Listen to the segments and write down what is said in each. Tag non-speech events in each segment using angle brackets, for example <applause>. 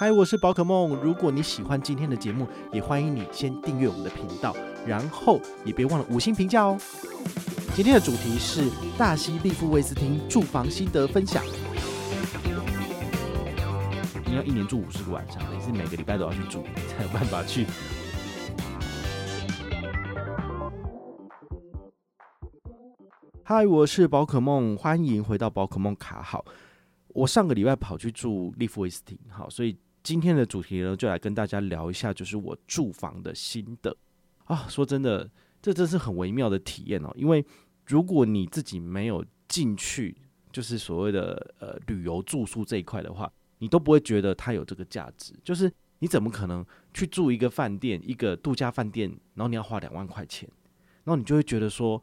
嗨，我是宝可梦。如果你喜欢今天的节目，也欢迎你先订阅我们的频道，然后也别忘了五星评价哦。今天的主题是大溪利富威斯汀住房心得分享。你要一年住五十个晚上，你是每个礼拜都要去住，才有办法去。嗨，我是宝可梦，欢迎回到宝可梦卡好。我上个礼拜跑去住利夫威斯汀，好，所以。今天的主题呢，就来跟大家聊一下，就是我住房的心得啊。说真的，这真是很微妙的体验哦。因为如果你自己没有进去，就是所谓的呃旅游住宿这一块的话，你都不会觉得它有这个价值。就是你怎么可能去住一个饭店，一个度假饭店，然后你要花两万块钱，然后你就会觉得说，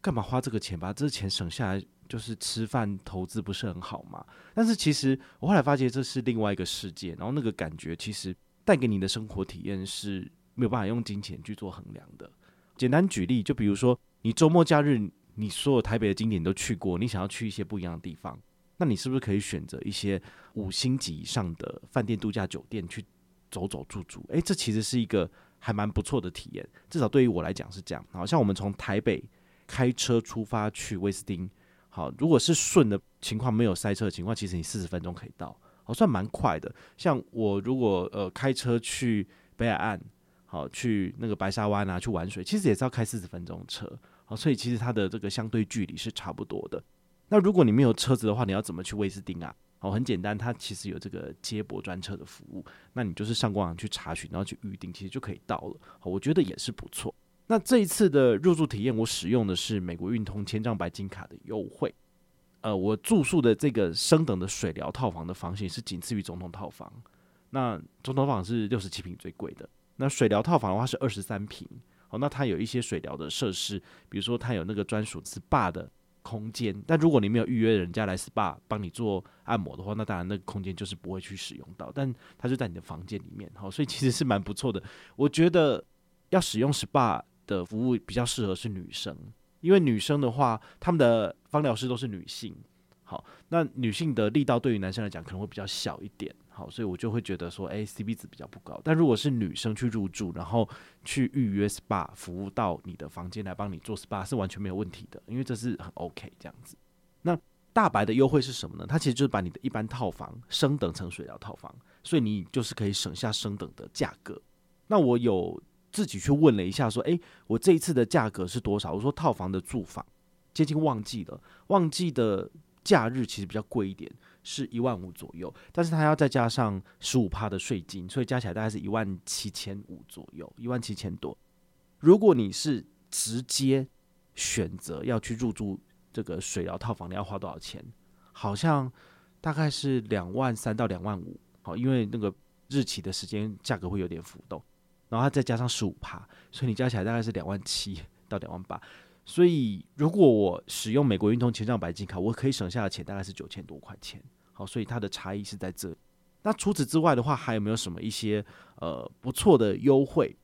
干嘛花这个钱？把这钱省下来。就是吃饭投资不是很好嘛？但是其实我后来发现这是另外一个世界，然后那个感觉其实带给你的生活体验是没有办法用金钱去做衡量的。简单举例，就比如说你周末假日，你所有台北的景点都去过，你想要去一些不一样的地方，那你是不是可以选择一些五星级以上的饭店度假酒店去走走住住？诶，这其实是一个还蛮不错的体验，至少对于我来讲是这样。好像我们从台北开车出发去威斯汀。好，如果是顺的情况，没有塞车的情况，其实你四十分钟可以到，好，算蛮快的。像我如果呃开车去北海岸，好，去那个白沙湾啊，去玩水，其实也是要开四十分钟车，好，所以其实它的这个相对距离是差不多的。那如果你没有车子的话，你要怎么去威斯汀啊？好，很简单，它其实有这个接驳专车的服务，那你就是上官网去查询，然后去预定，其实就可以到了。好，我觉得也是不错。那这一次的入住体验，我使用的是美国运通千帐白金卡的优惠。呃，我住宿的这个升等的水疗套房的房型是仅次于总统套房。那总统套房是六十七平最贵的，那水疗套房的话是二十三平。好，那它有一些水疗的设施，比如说它有那个专属 SPA 的空间。但如果你没有预约人家来 SPA 帮你做按摩的话，那当然那个空间就是不会去使用到。但它就在你的房间里面，好，所以其实是蛮不错的。我觉得要使用 SPA。的服务比较适合是女生，因为女生的话，他们的芳疗师都是女性。好，那女性的力道对于男生来讲可能会比较小一点。好，所以我就会觉得说，诶，CP 值比较不高。但如果是女生去入住，然后去预约 SPA 服务到你的房间来帮你做 SPA 是完全没有问题的，因为这是很 OK 这样子。那大白的优惠是什么呢？它其实就是把你的一般套房升等成水疗套房，所以你就是可以省下升等的价格。那我有。自己去问了一下，说：“诶，我这一次的价格是多少？”我说：“套房的住房接近旺季了，旺季的假日其实比较贵一点，是一万五左右。但是它要再加上十五趴的税金，所以加起来大概是一万七千五左右，一万七千多。如果你是直接选择要去入住这个水疗套房，你要花多少钱？好像大概是两万三到两万五。好，因为那个日期的时间价格会有点浮动。”然后它再加上十五趴，所以你加起来大概是两万七到两万八。所以如果我使用美国运通千帐白金卡，我可以省下的钱大概是九千多块钱。好，所以它的差异是在这。那除此之外的话，还有没有什么一些呃不错的优惠？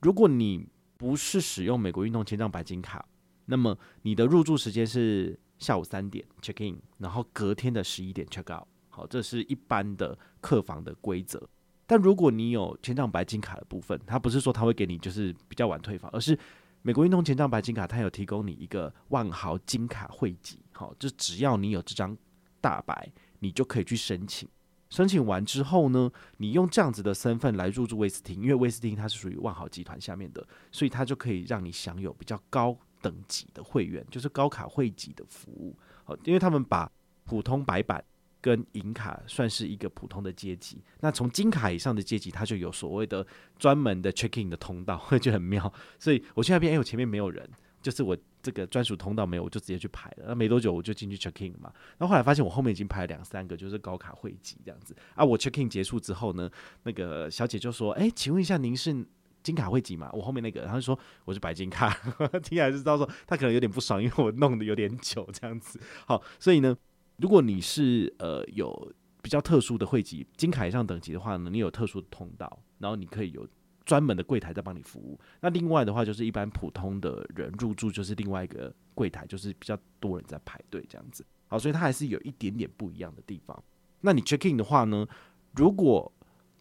如果你不是使用美国运通千帐白金卡，那么你的入住时间是下午三点 check in，然后隔天的十一点 check out。好，这是一般的客房的规则。但如果你有千丈白金卡的部分，它不是说它会给你就是比较晚退房，而是美国运通千丈白金卡，它有提供你一个万豪金卡会籍，好，就只要你有这张大白，你就可以去申请。申请完之后呢，你用这样子的身份来入住威斯汀，因为威斯汀它是属于万豪集团下面的，所以它就可以让你享有比较高等级的会员，就是高卡会籍的服务。好，因为他们把普通白板。跟银卡算是一个普通的阶级，那从金卡以上的阶级，它就有所谓的专门的 checking 的通道，会 <laughs> 就很妙。所以我去那边，哎，我前面没有人，就是我这个专属通道没有，我就直接去排了。那没多久我就进去 check in 了嘛。然后后来发现我后面已经排了两三个，就是高卡会籍这样子啊。我 checking 结束之后呢，那个小姐就说：“哎，请问一下，您是金卡会籍吗？”我后面那个，然后就说我是白金卡。<laughs> 听起来就知道说他可能有点不爽，因为我弄得有点久这样子。好，所以呢，如果你是呃有比较特殊的会籍金卡以上等级的话呢，你有特殊的通道，然后你可以有。专门的柜台在帮你服务。那另外的话，就是一般普通的人入住，就是另外一个柜台，就是比较多人在排队这样子。好，所以它还是有一点点不一样的地方。那你 check in 的话呢，如果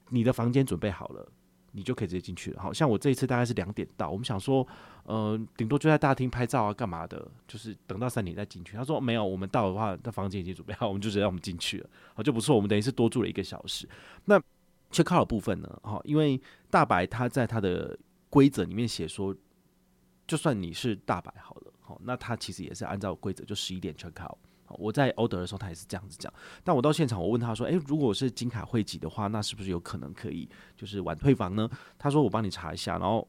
你的房间准备好了，你就可以直接进去了。好像我这一次大概是两点到，我们想说，呃，顶多就在大厅拍照啊，干嘛的，就是等到三点再进去。他说没有，我们到的话，那房间已经准备好，我们就直接让我们进去了。好，就不错，我们等于是多住了一个小时。那 check out 的部分呢？哈，因为大白他在他的规则里面写说，就算你是大白好了，好，那他其实也是按照规则，就十一点 check out。我在 order 的时候，他也是这样子讲。但我到现场，我问他说：“诶、如果是金卡会籍的话，那是不是有可能可以就是晚退房呢？”他说：“我帮你查一下。”然后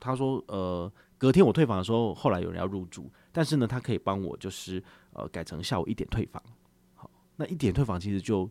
他说：“呃，隔天我退房的时候，后来有人要入住，但是呢，他可以帮我就是呃改成下午一点退房。好，那一点退房其实就。”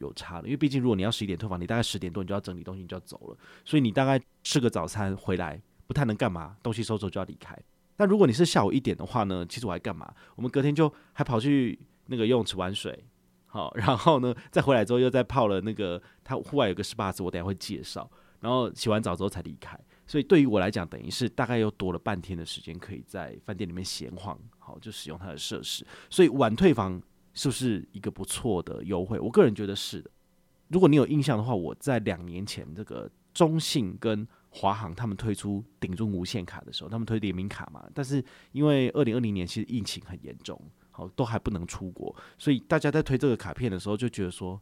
有差了，因为毕竟如果你要十一点退房，你大概十点多你就要整理东西，你就要走了，所以你大概吃个早餐回来不太能干嘛，东西收走就要离开。但如果你是下午一点的话呢，其实我还干嘛？我们隔天就还跑去那个游泳池玩水，好，<laughs> 然后呢再回来之后又再泡了那个，它户外有个 SPA，我等下会介绍，然后洗完澡之后才离开。所以对于我来讲，等于是大概又多了半天的时间可以在饭店里面闲晃，好，就使用它的设施。所以晚退房。是不是一个不错的优惠？我个人觉得是的。如果你有印象的话，我在两年前这个中信跟华航他们推出顶住无限卡的时候，他们推联名卡嘛。但是因为二零二零年其实疫情很严重，好，都还不能出国，所以大家在推这个卡片的时候就觉得说，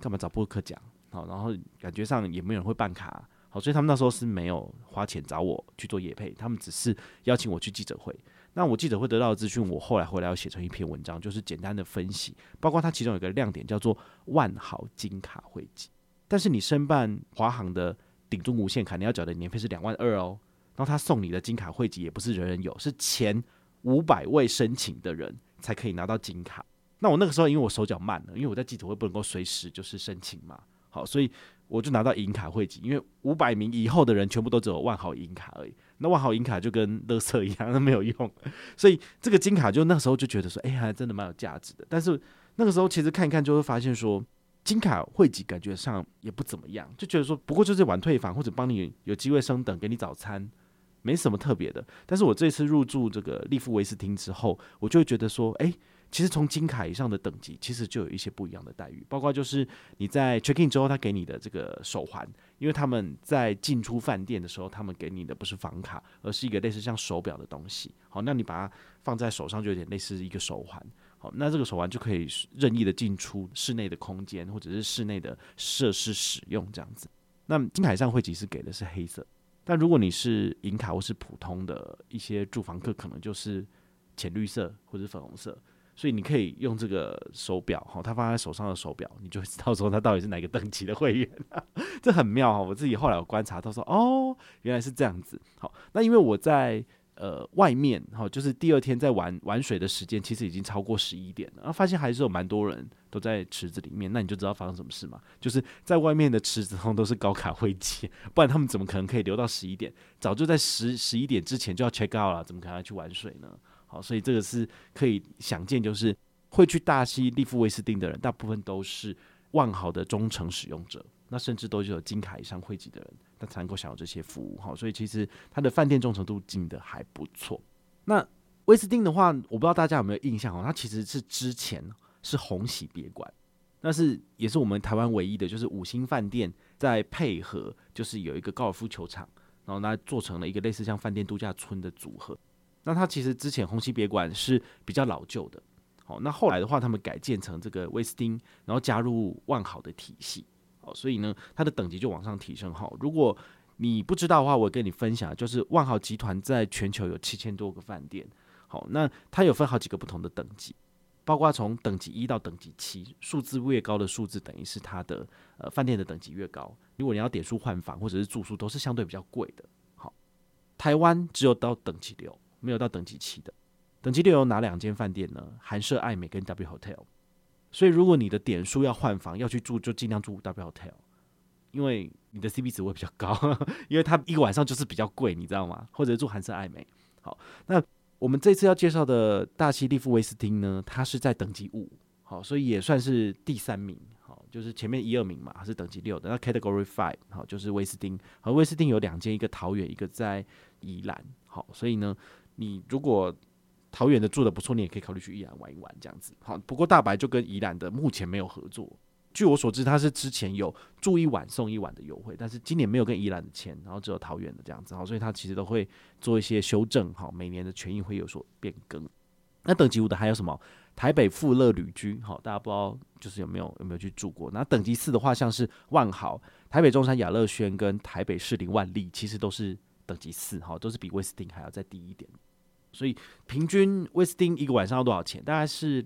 干嘛找博客讲？好，然后感觉上也没有人会办卡，好，所以他们那时候是没有花钱找我去做业配，他们只是邀请我去记者会。那我记者会得到的资讯，我后来回来要写成一篇文章，就是简单的分析，包括它其中有个亮点叫做万豪金卡会籍，但是你申办华航的顶中无限卡，你要缴的年费是两万二哦，然后他送你的金卡汇集也不是人人有，是前五百位申请的人才可以拿到金卡。那我那个时候因为我手脚慢了，因为我在记者会不能够随时就是申请嘛，好，所以我就拿到银卡汇集，因为五百名以后的人全部都只有万豪银卡而已。那万豪银卡就跟垃圾一样，那没有用，所以这个金卡就那时候就觉得说，哎、欸，还真的蛮有价值的。但是那个时候其实看一看就会发现说，金卡汇集感觉上也不怎么样，就觉得说不过就是晚退房或者帮你有机会升等，给你早餐，没什么特别的。但是我这次入住这个利夫维斯汀之后，我就会觉得说，哎、其实从金卡以上的等级，其实就有一些不一样的待遇，包括就是你在 check in 之后，他给你的这个手环，因为他们在进出饭店的时候，他们给你的不是房卡，而是一个类似像手表的东西。好，那你把它放在手上，就有点类似一个手环。好，那这个手环就可以任意的进出室内的空间，或者是室内的设施使用这样子。那金卡上会籍是给的是黑色，但如果你是银卡或是普通的一些住房客，可能就是浅绿色或者粉红色。所以你可以用这个手表，哈，他放在手上的手表，你就会知道说他到底是哪个等级的会员，<laughs> 这很妙哈。我自己后来有观察到说，哦，原来是这样子。好，那因为我在呃外面，哈，就是第二天在玩玩水的时间，其实已经超过十一点了，然后发现还是有蛮多人都在池子里面，那你就知道发生什么事嘛。就是在外面的池子中都是高卡会接，不然他们怎么可能可以留到十一点？早就在十十一点之前就要 check out 了，怎么可能要去玩水呢？好，所以这个是可以想见，就是会去大溪利富威斯汀的人，大部分都是万豪的忠诚使用者，那甚至都是有金卡以上汇集的人，他才能够享有这些服务。好，所以其实他的饭店忠诚度进的还不错。那威斯汀的话，我不知道大家有没有印象哦，它其实是之前是鸿喜别馆，那是也是我们台湾唯一的，就是五星饭店在配合，就是有一个高尔夫球场，然后那做成了一个类似像饭店度假村的组合。那它其实之前鸿禧别馆是比较老旧的，好，那后来的话，他们改建成这个威斯汀，然后加入万豪的体系，所以呢，它的等级就往上提升。好，如果你不知道的话，我跟你分享，就是万豪集团在全球有七千多个饭店，好，那它有分好几个不同的等级，包括从等级一到等级七，数字越高的数字，等于是它的呃饭店的等级越高。如果你要点数换房或者是住宿，都是相对比较贵的。好，台湾只有到等级六。没有到等级七的。等级六有哪两间饭店呢？韩舍艾美跟 W Hotel。所以如果你的点数要换房要去住，就尽量住 W Hotel，因为你的 CP 值会比较高，<laughs> 因为它一个晚上就是比较贵，你知道吗？或者住韩式爱美。好，那我们这次要介绍的大溪利夫威斯汀呢，它是在等级五，好，所以也算是第三名。好就是前面一二名嘛，是等级六的。那 Category Five 好，就是威斯汀。和威斯汀有两间，一个桃园，一个在宜兰。好，所以呢，你如果桃园的住的不错，你也可以考虑去宜兰玩一玩这样子。好，不过大白就跟宜兰的目前没有合作。据我所知，他是之前有住一晚送一晚的优惠，但是今年没有跟宜兰的签，然后只有桃园的这样子。好，所以他其实都会做一些修正。好，每年的权益会有所变更。那等级五的还有什么？台北富乐旅居，好，大家不知道就是有没有有没有去住过？那等级四的话，像是万豪、台北中山雅乐轩跟台北士林万丽，其实都是等级四，好，都是比威斯汀还要再低一点。所以平均威斯汀一个晚上要多少钱？大概是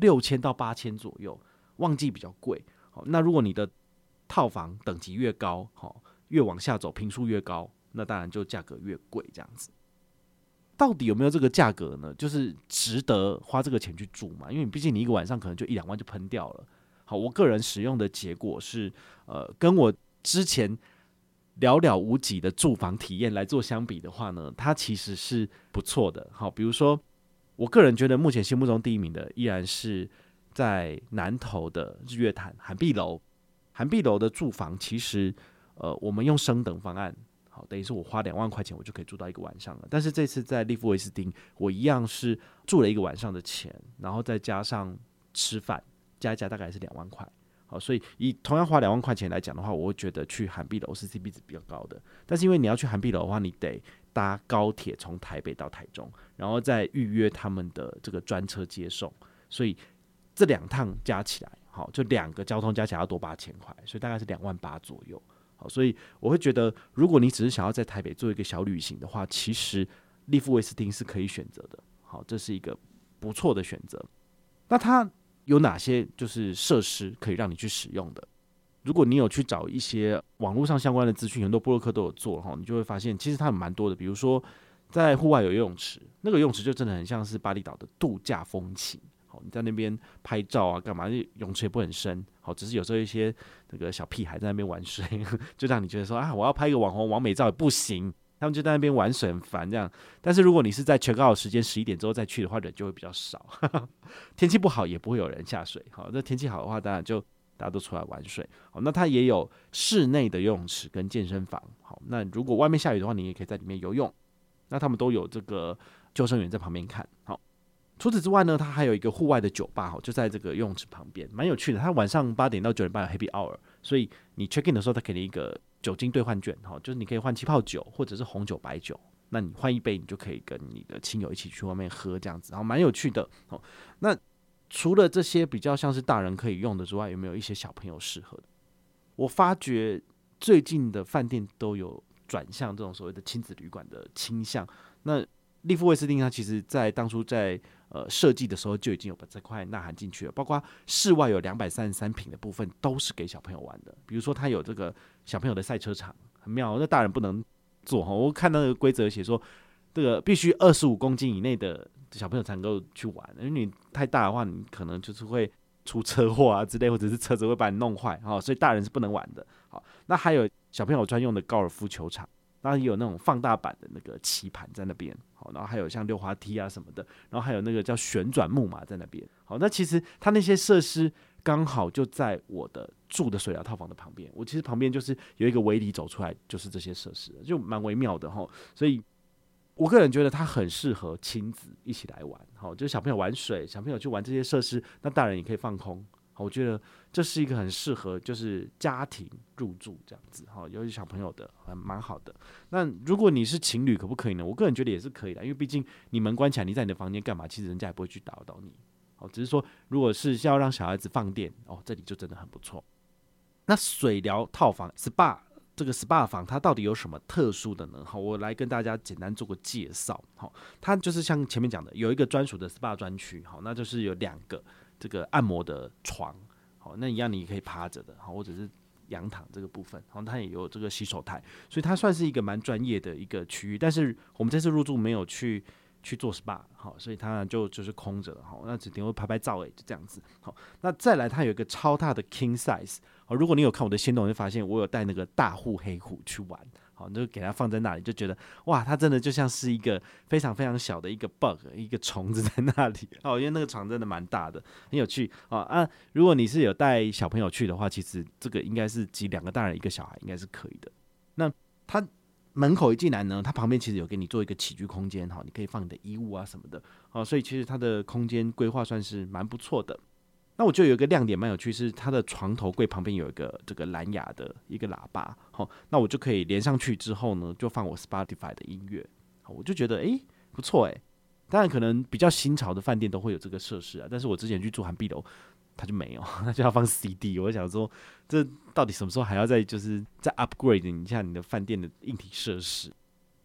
六千到八千左右，旺季比较贵。好，那如果你的套房等级越高，好，越往下走平数越高，那当然就价格越贵，这样子。到底有没有这个价格呢？就是值得花这个钱去住嘛？因为毕竟你一个晚上可能就一两万就喷掉了。好，我个人使用的结果是，呃，跟我之前寥寥无几的住房体验来做相比的话呢，它其实是不错的。好，比如说，我个人觉得目前心目中第一名的依然是在南投的日月潭涵碧楼。涵碧楼的住房其实，呃，我们用升等方案。好，等于是我花两万块钱，我就可以住到一个晚上了。但是这次在丽富威斯汀，我一样是住了一个晚上的钱，然后再加上吃饭，加一加大概是两万块。所以以同样花两万块钱来讲的话，我会觉得去涵碧楼是 CP 值比较高的。但是因为你要去涵碧楼的话，你得搭高铁从台北到台中，然后再预约他们的这个专车接送，所以这两趟加起来，好，就两个交通加起来要多八千块，所以大概是两万八左右。好所以我会觉得，如果你只是想要在台北做一个小旅行的话，其实丽富威斯汀是可以选择的。好，这是一个不错的选择。那它有哪些就是设施可以让你去使用的？如果你有去找一些网络上相关的资讯，很多博客都有做哈，你就会发现其实它有蛮多的。比如说在户外有游泳池，那个游泳池就真的很像是巴厘岛的度假风情。好你在那边拍照啊，干嘛？泳池也不很深，好，只是有时候一些那个小屁孩在那边玩水，<laughs> 就让你觉得说啊，我要拍一个网红网美照也不行，他们就在那边玩水很烦这样。但是如果你是在 check out 时间十一点之后再去的话，人就会比较少，<laughs> 天气不好也不会有人下水。好，那天气好的话，当然就大家都出来玩水。好，那它也有室内的游泳池跟健身房。好，那如果外面下雨的话，你也可以在里面游泳。那他们都有这个救生员在旁边看。好。除此之外呢，它还有一个户外的酒吧，哈，就在这个游泳池旁边，蛮有趣的。它晚上八点到九点半有 Happy Hour，所以你 check in 的时候，它给你一个酒精兑换券，哈，就是你可以换气泡酒或者是红酒、白酒。那你换一杯，你就可以跟你的亲友一起去外面喝，这样子，然后蛮有趣的。哦，那除了这些比较像是大人可以用的之外，有没有一些小朋友适合的？我发觉最近的饭店都有转向这种所谓的亲子旅馆的倾向。那利富威斯汀它其实在当初在呃，设计的时候就已经有把这块纳含进去了，包括室外有两百三十三平的部分都是给小朋友玩的。比如说，它有这个小朋友的赛车场，很妙。那大人不能坐哈，我看到那个规则写说，这个必须二十五公斤以内的小朋友才能够去玩，因为你太大的话，你可能就是会出车祸啊之类，或者是车子会把你弄坏哈，所以大人是不能玩的。好，那还有小朋友专用的高尔夫球场。当然也有那种放大版的那个棋盘在那边，好，然后还有像溜滑梯啊什么的，然后还有那个叫旋转木马在那边，好，那其实它那些设施刚好就在我的住的水疗套房的旁边，我其实旁边就是有一个围篱走出来就是这些设施，就蛮微妙的哈，所以我个人觉得它很适合亲子一起来玩，好，就是小朋友玩水，小朋友去玩这些设施，那大人也可以放空。我觉得这是一个很适合就是家庭入住这样子哈，尤其小朋友的还蛮好的。那如果你是情侣，可不可以呢？我个人觉得也是可以的，因为毕竟你门关起来，你在你的房间干嘛？其实人家也不会去打扰到你。哦，只是说如果是要让小孩子放电哦，这里就真的很不错。那水疗套房 SPA 这个 SPA 房它到底有什么特殊的呢？好，我来跟大家简单做个介绍。好，它就是像前面讲的，有一个专属的 SPA 专区。好，那就是有两个。这个按摩的床，好，那一样你可以趴着的，好，或者是仰躺这个部分，然后它也有这个洗手台，所以它算是一个蛮专业的一个区域。但是我们这次入住没有去去做 SPA，好，所以它就就是空着，好，那只顶会拍拍照诶，就这样子，好，那再来它有一个超大的 King Size，好，如果你有看我的限动，会发现我有带那个大户黑虎去玩，好，你就给它放在那里，就觉得哇，它真的就像是一个非常非常小的一个 bug，一个虫子在那里，<laughs> 哦，因为那个床真的蛮大的，很有趣，啊啊，如果你是有带小朋友去的话，其实这个应该是挤两个大人一个小孩应该是可以的，那它。门口一进来呢，它旁边其实有给你做一个起居空间，哈，你可以放你的衣物啊什么的，哦，所以其实它的空间规划算是蛮不错的。那我就有一个亮点蛮有趣，是它的床头柜旁边有一个这个蓝牙的一个喇叭，好，那我就可以连上去之后呢，就放我 Spotify 的音乐，我就觉得诶不错诶。当然可能比较新潮的饭店都会有这个设施啊，但是我之前去住涵碧楼。它就没有，<laughs> 它就要放 CD。我想说，这到底什么时候还要再就是再 upgrade 一下你的饭店的硬体设施？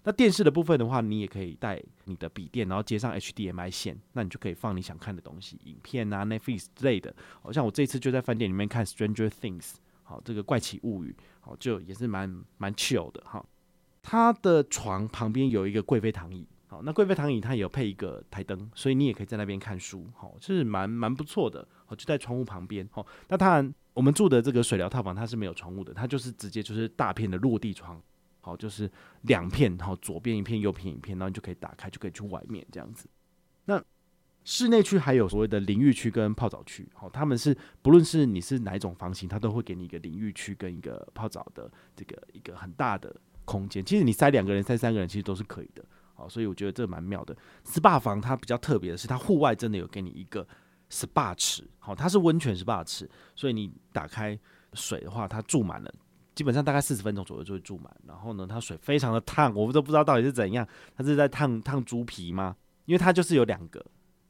那电视的部分的话，你也可以带你的笔电，然后接上 HDMI 线，那你就可以放你想看的东西，影片啊、Netflix 之类的。好像我这次就在饭店里面看《Stranger Things》，好，这个怪奇物语，好，就也是蛮蛮 chill 的哈。它的床旁边有一个贵妃躺椅。好，那贵妃躺椅它也有配一个台灯，所以你也可以在那边看书，好，是蛮蛮不错的。好，就在窗户旁边。好，那当然我们住的这个水疗套房它是没有窗户的，它就是直接就是大片的落地窗，好，就是两片，好，左边一片，右边一片，然后你就可以打开，就可以去外面这样子。那室内区还有所谓的淋浴区跟泡澡区，好，他们是不论是你是哪一种房型，它都会给你一个淋浴区跟一个泡澡的这个一个很大的空间。其实你塞两个人、塞三个人，其实都是可以的。好，所以我觉得这蛮妙的。SPA 房它比较特别的是，它户外真的有给你一个 SPA 池，好，它是温泉 SPA 池，所以你打开水的话，它注满了，基本上大概四十分钟左右就会注满。然后呢，它水非常的烫，我们都不知道到底是怎样，它是在烫烫猪皮吗？因为它就是有两个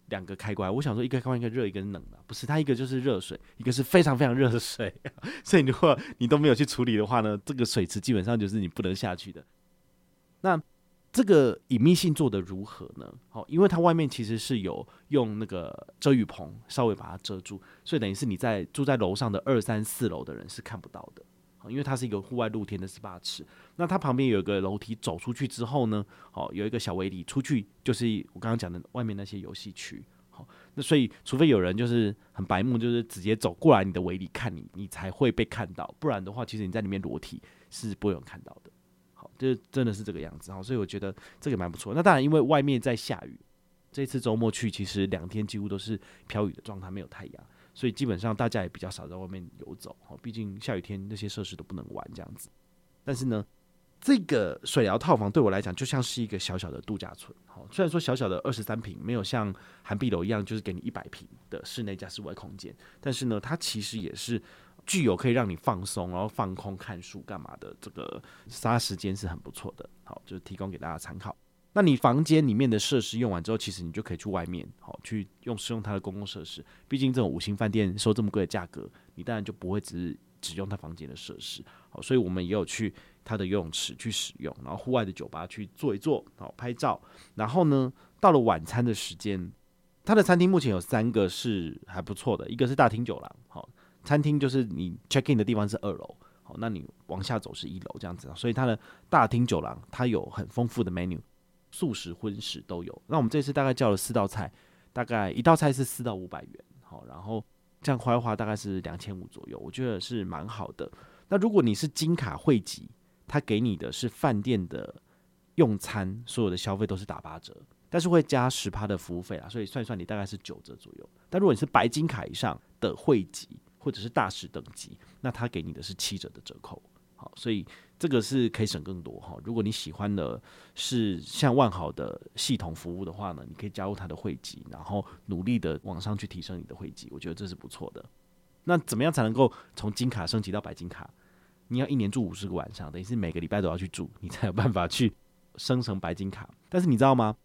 两个开关，我想说一个开关一个热一个冷的，不是，它一个就是热水，一个是非常非常热的水，<laughs> 所以如果你都没有去处理的话呢，这个水池基本上就是你不能下去的。那这个隐秘性做得如何呢？好，因为它外面其实是有用那个遮雨棚稍微把它遮住，所以等于是你在住在楼上的二三四楼的人是看不到的。因为它是一个户外露天的 SPA 池，那它旁边有一个楼梯，走出去之后呢，好，有一个小围篱，出去就是我刚刚讲的外面那些游戏区。好，那所以除非有人就是很白目，就是直接走过来你的围篱看你，你才会被看到，不然的话，其实你在里面裸体是不会有看到的。好就真的是这个样子好，所以我觉得这个蛮不错。那当然，因为外面在下雨，这次周末去其实两天几乎都是飘雨的状态，没有太阳，所以基本上大家也比较少在外面游走哈。毕竟下雨天那些设施都不能玩这样子。但是呢，这个水疗套房对我来讲就像是一个小小的度假村。好，虽然说小小的二十三平，没有像涵碧楼一样就是给你一百平的室内加室外空间，但是呢，它其实也是。具有可以让你放松，然后放空看书干嘛的这个杀时间是很不错的。好，就是提供给大家参考。那你房间里面的设施用完之后，其实你就可以去外面，好去用使用它的公共设施。毕竟这种五星饭店收这么贵的价格，你当然就不会只只用它房间的设施。好，所以我们也有去它的游泳池去使用，然后户外的酒吧去坐一坐，好拍照。然后呢，到了晚餐的时间，它的餐厅目前有三个是还不错的，一个是大厅酒廊，好。餐厅就是你 check in 的地方是二楼，好，那你往下走是一楼这样子，所以它的大厅酒廊它有很丰富的 menu，素食荤食都有。那我们这次大概叫了四道菜，大概一道菜是四到五百元，好，然后这样花一花大概是两千五左右，我觉得是蛮好的。那如果你是金卡会籍，他给你的是饭店的用餐，所有的消费都是打八折，但是会加十趴的服务费啊，所以算一算你大概是九折左右。但如果你是白金卡以上的会籍，或者是大使等级，那他给你的是七折的折扣，好，所以这个是可以省更多哈。如果你喜欢的是像万豪的系统服务的话呢，你可以加入他的会籍，然后努力的往上去提升你的会籍，我觉得这是不错的。那怎么样才能够从金卡升级到白金卡？你要一年住五十个晚上，等于是每个礼拜都要去住，你才有办法去升成白金卡。但是你知道吗？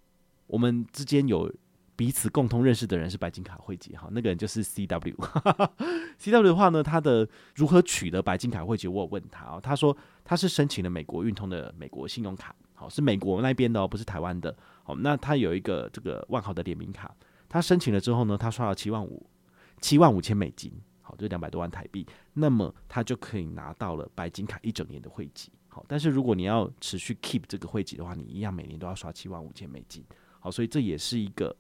我们之间有。彼此共同认识的人是白金卡会籍，哈，那个人就是 C W。<laughs> C W 的话呢，他的如何取得白金卡会籍，我有问他哦，他说他是申请了美国运通的美国信用卡，好，是美国那边的哦，不是台湾的。好，那他有一个这个万豪的联名卡，他申请了之后呢，他刷了七万五，七万五千美金，好，就两百多万台币，那么他就可以拿到了白金卡一整年的会籍。好，但是如果你要持续 keep 这个会籍的话，你一样每年都要刷七万五千美金。好，所以这也是一个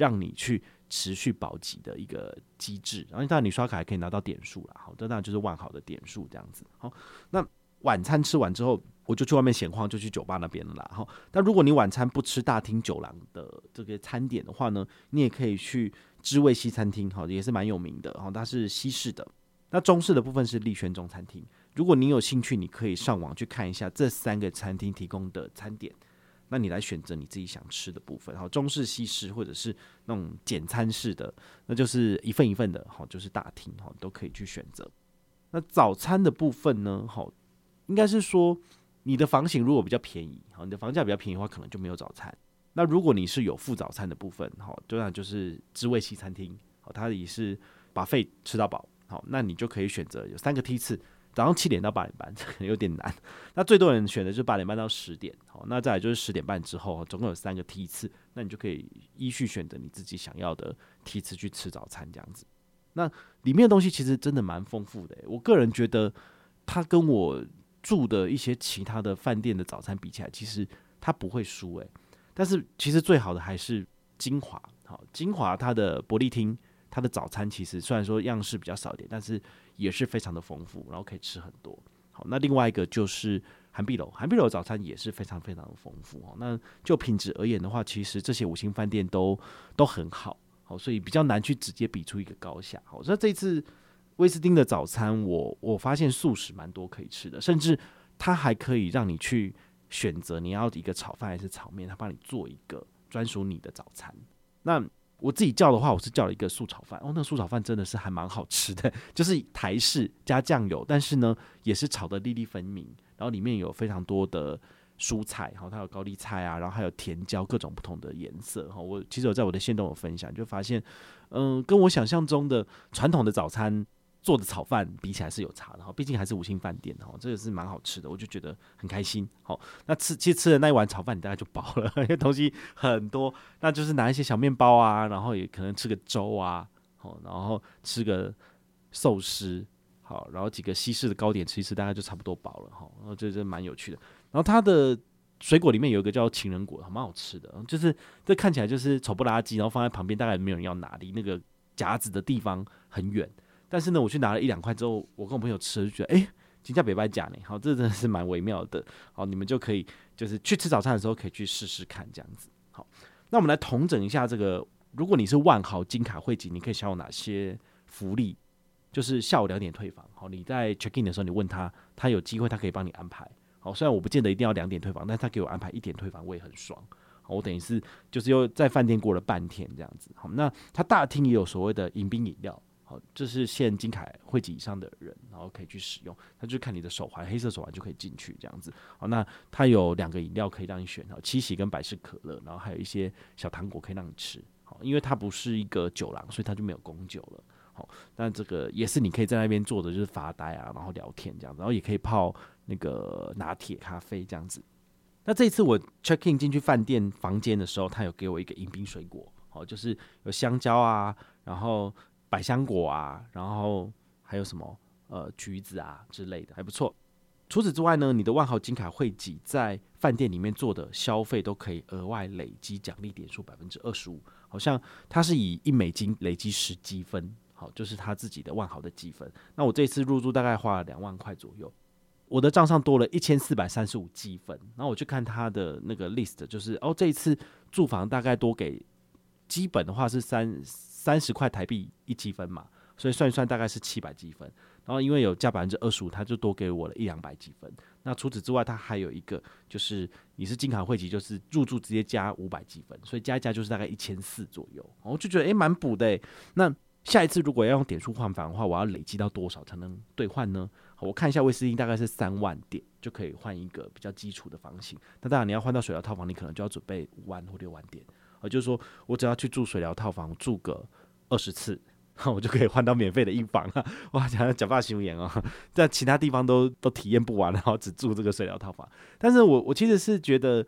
让你去持续保级的一个机制。然后当然你刷卡还可以拿到点数了，好，这当然就是万豪的点数这样子。好，那晚餐吃完之后，我就去外面闲晃，就去酒吧那边了啦。好，那如果你晚餐不吃大厅酒廊的这个餐点的话呢，你也可以去知味西餐厅，好，也是蛮有名的。好，它是西式的。那中式的部分是丽轩中餐厅。如果你有兴趣，你可以上网去看一下这三个餐厅提供的餐点，那你来选择你自己想吃的部分。好，中式、西式或者是那种简餐式的，那就是一份一份的，好，就是大厅，好，都可以去选择。那早餐的部分呢，好，应该是说你的房型如果比较便宜，好，你的房价比较便宜的话，可能就没有早餐。那如果你是有附早餐的部分，好，当然就是知味西餐厅，好，它也是 buffet 吃到饱。好，那你就可以选择有三个梯次，早上七点到八点半，<laughs> 这可能有点难。那最多人选的就是八点半到十点，好，那再来就是十点半之后，总共有三个梯次，那你就可以依序选择你自己想要的梯次去吃早餐，这样子。那里面的东西其实真的蛮丰富的，我个人觉得它跟我住的一些其他的饭店的早餐比起来，其实它不会输诶。但是其实最好的还是晶华，好，晶华它的伯利厅。它的早餐其实虽然说样式比较少一点，但是也是非常的丰富，然后可以吃很多。好，那另外一个就是涵碧楼，涵碧楼早餐也是非常非常的丰富哦。那就品质而言的话，其实这些五星饭店都都很好，好，所以比较难去直接比出一个高下。好，所以这次威斯汀的早餐我，我我发现素食蛮多可以吃的，甚至它还可以让你去选择你要一个炒饭还是炒面，它帮你做一个专属你的早餐。那我自己叫的话，我是叫了一个素炒饭哦，那素炒饭真的是还蛮好吃的，<laughs> 就是台式加酱油，但是呢也是炒的粒粒分明，然后里面有非常多的蔬菜，然后它有高丽菜啊，然后还有甜椒，各种不同的颜色哈。我其实有在我的线动有分享，就发现，嗯，跟我想象中的传统的早餐。做的炒饭比起来是有差的哈，毕竟还是五星饭店哈，这个是蛮好吃的，我就觉得很开心。好，那吃其实吃的那一碗炒饭，你大概就饱了，因为东西很多，那就是拿一些小面包啊，然后也可能吃个粥啊，好，然后吃个寿司，好，然后几个西式的糕点吃一吃，大概就差不多饱了哈。然后这这蛮有趣的。然后它的水果里面有一个叫情人果，蛮好吃的，就是这看起来就是丑不拉几，然后放在旁边，大概没有人要拿，离那个夹子的地方很远。但是呢，我去拿了一两块之后，我跟我朋友吃就觉得，哎、金价别白假呢，好，这真的是蛮微妙的。<laughs> 好，你们就可以就是去吃早餐的时候可以去试试看这样子。好，那我们来统整一下这个，如果你是万豪金卡会籍，你可以享有哪些福利？就是下午两点退房。好，你在 check in 的时候，你问他，他有机会他可以帮你安排。好，虽然我不见得一定要两点退房，但是他给我安排一点退房，我也很爽。好，我等于是就是又在饭店过了半天这样子。好，那他大厅也有所谓的迎宾饮料。好，这是限金卡会籍以上的人，然后可以去使用。他就看你的手环，黑色手环就可以进去这样子。好，那它有两个饮料可以让你选，好，七喜跟百事可乐，然后还有一些小糖果可以让你吃。好，因为它不是一个酒廊，所以它就没有供酒了。好，但这个也是你可以在那边坐着，就是发呆啊，然后聊天这样子，然后也可以泡那个拿铁咖啡这样子。那这一次我 check in 进去饭店房间的时候，他有给我一个迎宾水果，好，就是有香蕉啊，然后。百香果啊，然后还有什么呃橘子啊之类的，还不错。除此之外呢，你的万豪金卡会籍在饭店里面做的消费都可以额外累积奖励点数百分之二十五，好像它是以一美金累积十积分，好，就是他自己的万豪的积分。那我这次入住大概花了两万块左右，我的账上多了一千四百三十五积分。然后我去看他的那个 list，就是哦，这一次住房大概多给基本的话是三。三十块台币一积分嘛，所以算一算大概是七百积分。然后因为有加百分之二十五，他就多给我了一两百积分。那除此之外，他还有一个就是你是金卡会籍，就是入住直接加五百积分，所以加一加就是大概一千四左右。我就觉得诶蛮补的。那下一次如果要用点数换房的话，我要累积到多少才能兑换呢？我看一下威斯汀大概是三万点就可以换一个比较基础的房型。那当然你要换到水疗套房，你可能就要准备五万或六万点。也就是说，我只要去住水疗套房住个二十次，我就可以换到免费的一房啊！哇，讲讲话心眼哦，<laughs> 在其他地方都都体验不完，然后只住这个水疗套房。但是我我其实是觉得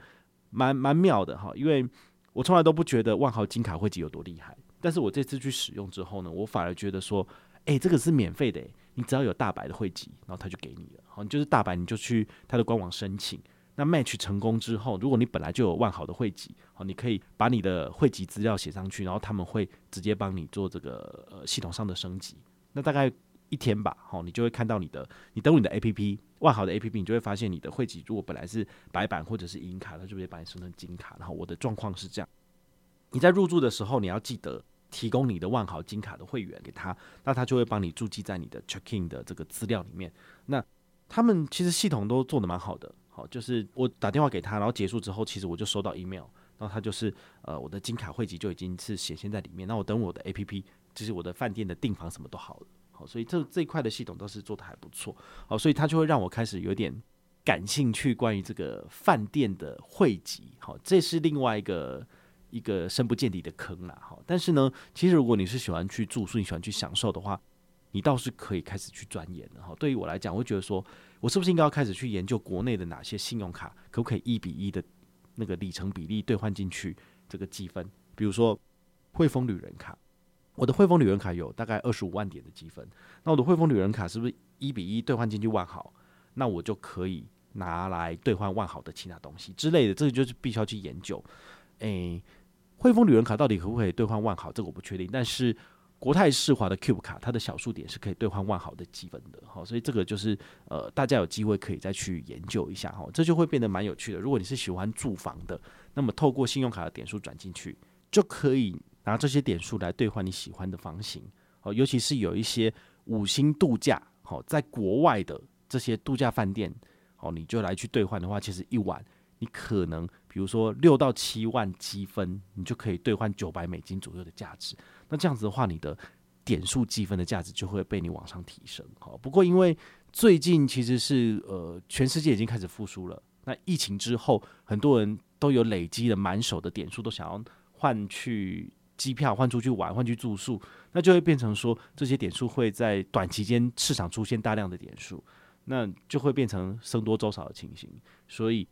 蛮蛮妙的哈，因为我从来都不觉得万豪金卡会籍有多厉害，但是我这次去使用之后呢，我反而觉得说，哎、这个是免费的，你只要有大白的会籍，然后他就给你了。好，你就是大白，你就去他的官网申请。那 match 成功之后，如果你本来就有万豪的汇集，好，你可以把你的汇集资料写上去，然后他们会直接帮你做这个呃系统上的升级。那大概一天吧，好，你就会看到你的，你登录你的 APP，万豪的 APP，你就会发现你的汇集如果本来是白板或者是银卡，它就会把你升成金卡。然后我的状况是这样，你在入住的时候，你要记得提供你的万豪金卡的会员给他，那他就会帮你注记在你的 check in 的这个资料里面。那他们其实系统都做得蛮好的。好，就是我打电话给他，然后结束之后，其实我就收到 email，然后他就是呃我的金卡汇集就已经是显现在里面。那我等我的 APP，就是我的饭店的订房什么都好了。好，所以这这一块的系统都是做的还不错。好，所以他就会让我开始有点感兴趣关于这个饭店的汇集。好，这是另外一个一个深不见底的坑啦。好，但是呢，其实如果你是喜欢去住宿，你喜欢去享受的话，你倒是可以开始去钻研的。哈，对于我来讲，我会觉得说。我是不是应该要开始去研究国内的哪些信用卡可不可以一比一的那个里程比例兑换进去这个积分？比如说汇丰旅人卡，我的汇丰旅人卡有大概二十五万点的积分，那我的汇丰旅人卡是不是一比一兑换进去万豪？那我就可以拿来兑换万豪的其他东西之类的，这个就是必须要去研究。诶，汇丰旅人卡到底可不可以兑换万豪？这个我不确定，但是。国泰世华的 Cube 卡，它的小数点是可以兑换万豪的积分的，好，所以这个就是呃，大家有机会可以再去研究一下哈，这就会变得蛮有趣的。如果你是喜欢住房的，那么透过信用卡的点数转进去，就可以拿这些点数来兑换你喜欢的房型，哦，尤其是有一些五星度假，好，在国外的这些度假饭店，哦，你就来去兑换的话，其实一晚你可能比如说六到七万积分，你就可以兑换九百美金左右的价值。那这样子的话，你的点数积分的价值就会被你往上提升。好，不过因为最近其实是呃，全世界已经开始复苏了。那疫情之后，很多人都有累积了满手的点数，都想要换去机票、换出去玩、换去住宿，那就会变成说，这些点数会在短期间市场出现大量的点数，那就会变成僧多粥少的情形。所以。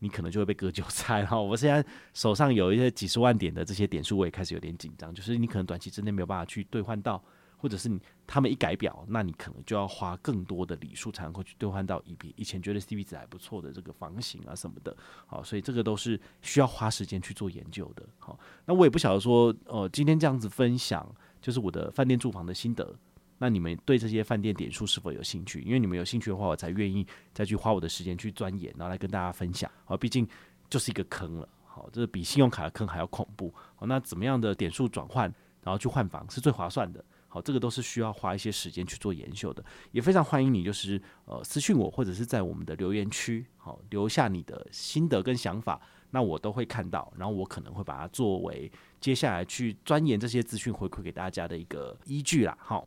你可能就会被割韭菜哈！<laughs> 我现在手上有一些几十万点的这些点数，我也开始有点紧张。就是你可能短期之内没有办法去兑换到，或者是你他们一改表，那你可能就要花更多的礼数才能够去兑换到一笔以前觉得 CP 值还不错的这个房型啊什么的。好，所以这个都是需要花时间去做研究的。好，那我也不晓得说，呃，今天这样子分享就是我的饭店住房的心得。那你们对这些饭店点数是否有兴趣？因为你们有兴趣的话，我才愿意再去花我的时间去钻研，然后来跟大家分享。好，毕竟就是一个坑了。好，这比信用卡的坑还要恐怖。好，那怎么样的点数转换，然后去换房是最划算的？好，这个都是需要花一些时间去做研究的。也非常欢迎你，就是呃私信我，或者是在我们的留言区，好，留下你的心得跟想法，那我都会看到，然后我可能会把它作为接下来去钻研这些资讯回馈给大家的一个依据啦。好。